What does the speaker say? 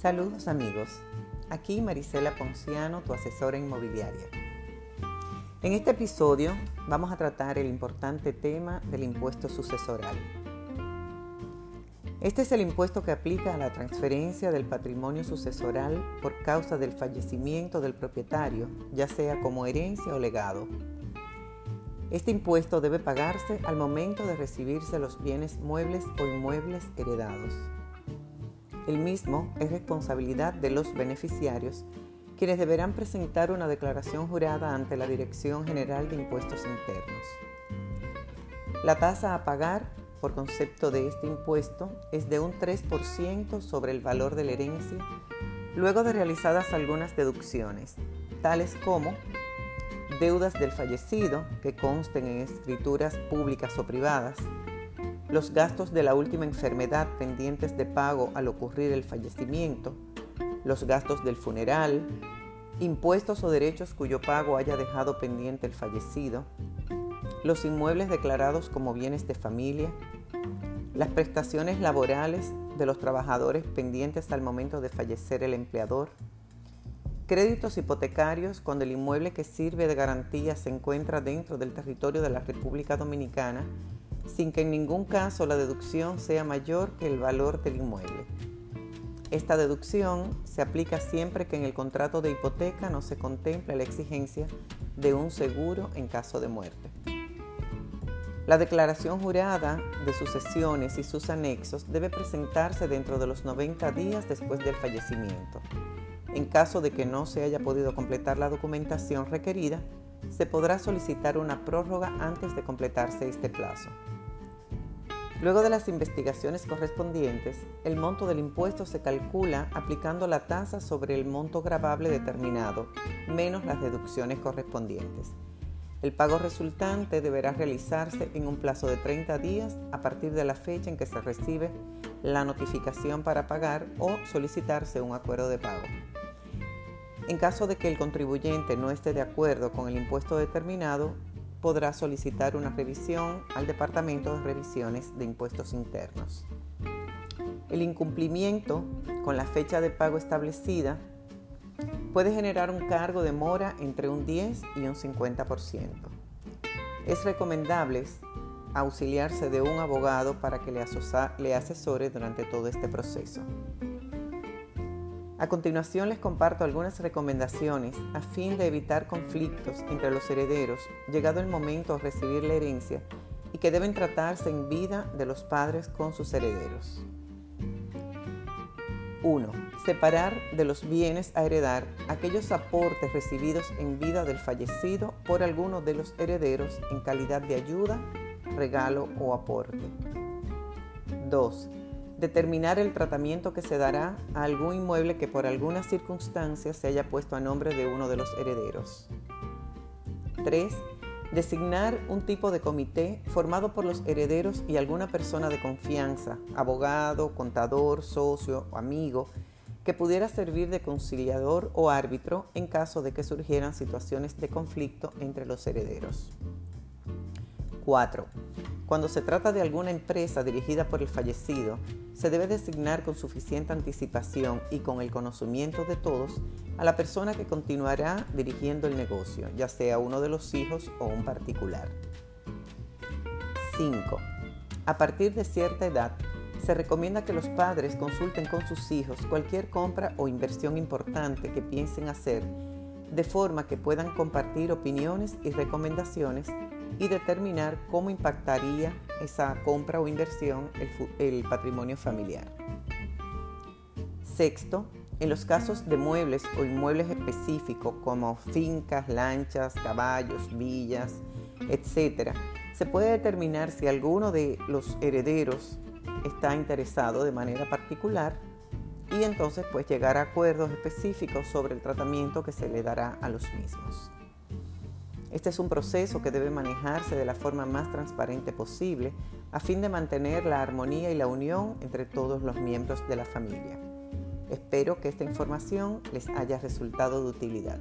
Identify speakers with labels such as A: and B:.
A: Saludos amigos, aquí Marisela Ponciano, tu asesora inmobiliaria. En este episodio vamos a tratar el importante tema del impuesto sucesoral. Este es el impuesto que aplica a la transferencia del patrimonio sucesoral por causa del fallecimiento del propietario, ya sea como herencia o legado. Este impuesto debe pagarse al momento de recibirse los bienes muebles o inmuebles heredados. El mismo es responsabilidad de los beneficiarios, quienes deberán presentar una declaración jurada ante la Dirección General de Impuestos Internos. La tasa a pagar por concepto de este impuesto es de un 3% sobre el valor de la herencia, luego de realizadas algunas deducciones, tales como deudas del fallecido que consten en escrituras públicas o privadas, los gastos de la última enfermedad pendientes de pago al ocurrir el fallecimiento, los gastos del funeral, impuestos o derechos cuyo pago haya dejado pendiente el fallecido, los inmuebles declarados como bienes de familia, las prestaciones laborales de los trabajadores pendientes al momento de fallecer el empleador, créditos hipotecarios cuando el inmueble que sirve de garantía se encuentra dentro del territorio de la República Dominicana sin que en ningún caso la deducción sea mayor que el valor del inmueble. Esta deducción se aplica siempre que en el contrato de hipoteca no se contemple la exigencia de un seguro en caso de muerte. La declaración jurada de sucesiones y sus anexos debe presentarse dentro de los 90 días después del fallecimiento. En caso de que no se haya podido completar la documentación requerida, se podrá solicitar una prórroga antes de completarse este plazo. Luego de las investigaciones correspondientes, el monto del impuesto se calcula aplicando la tasa sobre el monto grabable determinado, menos las deducciones correspondientes. El pago resultante deberá realizarse en un plazo de 30 días a partir de la fecha en que se recibe la notificación para pagar o solicitarse un acuerdo de pago. En caso de que el contribuyente no esté de acuerdo con el impuesto determinado, podrá solicitar una revisión al Departamento de Revisiones de Impuestos Internos. El incumplimiento con la fecha de pago establecida puede generar un cargo de mora entre un 10 y un 50%. Es recomendable auxiliarse de un abogado para que le asesore durante todo este proceso. A continuación les comparto algunas recomendaciones a fin de evitar conflictos entre los herederos llegado el momento de recibir la herencia y que deben tratarse en vida de los padres con sus herederos. 1. Separar de los bienes a heredar aquellos aportes recibidos en vida del fallecido por alguno de los herederos en calidad de ayuda, regalo o aporte. 2 determinar el tratamiento que se dará a algún inmueble que por alguna circunstancia se haya puesto a nombre de uno de los herederos. 3. Designar un tipo de comité formado por los herederos y alguna persona de confianza, abogado, contador, socio o amigo, que pudiera servir de conciliador o árbitro en caso de que surgieran situaciones de conflicto entre los herederos. 4. Cuando se trata de alguna empresa dirigida por el fallecido, se debe designar con suficiente anticipación y con el conocimiento de todos a la persona que continuará dirigiendo el negocio, ya sea uno de los hijos o un particular. 5. A partir de cierta edad, se recomienda que los padres consulten con sus hijos cualquier compra o inversión importante que piensen hacer, de forma que puedan compartir opiniones y recomendaciones y determinar cómo impactaría esa compra o inversión el, patrimonio familiar. Sexto, en los casos de muebles o inmuebles específicos como fincas, lanchas, caballos, villas, etc., se puede determinar si alguno de los herederos está interesado de manera particular y entonces pues llegar a acuerdos específicos sobre el tratamiento que se le dará a los mismos. Este es un proceso que debe manejarse de la forma más transparente posible a fin de mantener la armonía y la unión entre todos los miembros de la familia. Espero que esta información les haya resultado de utilidad.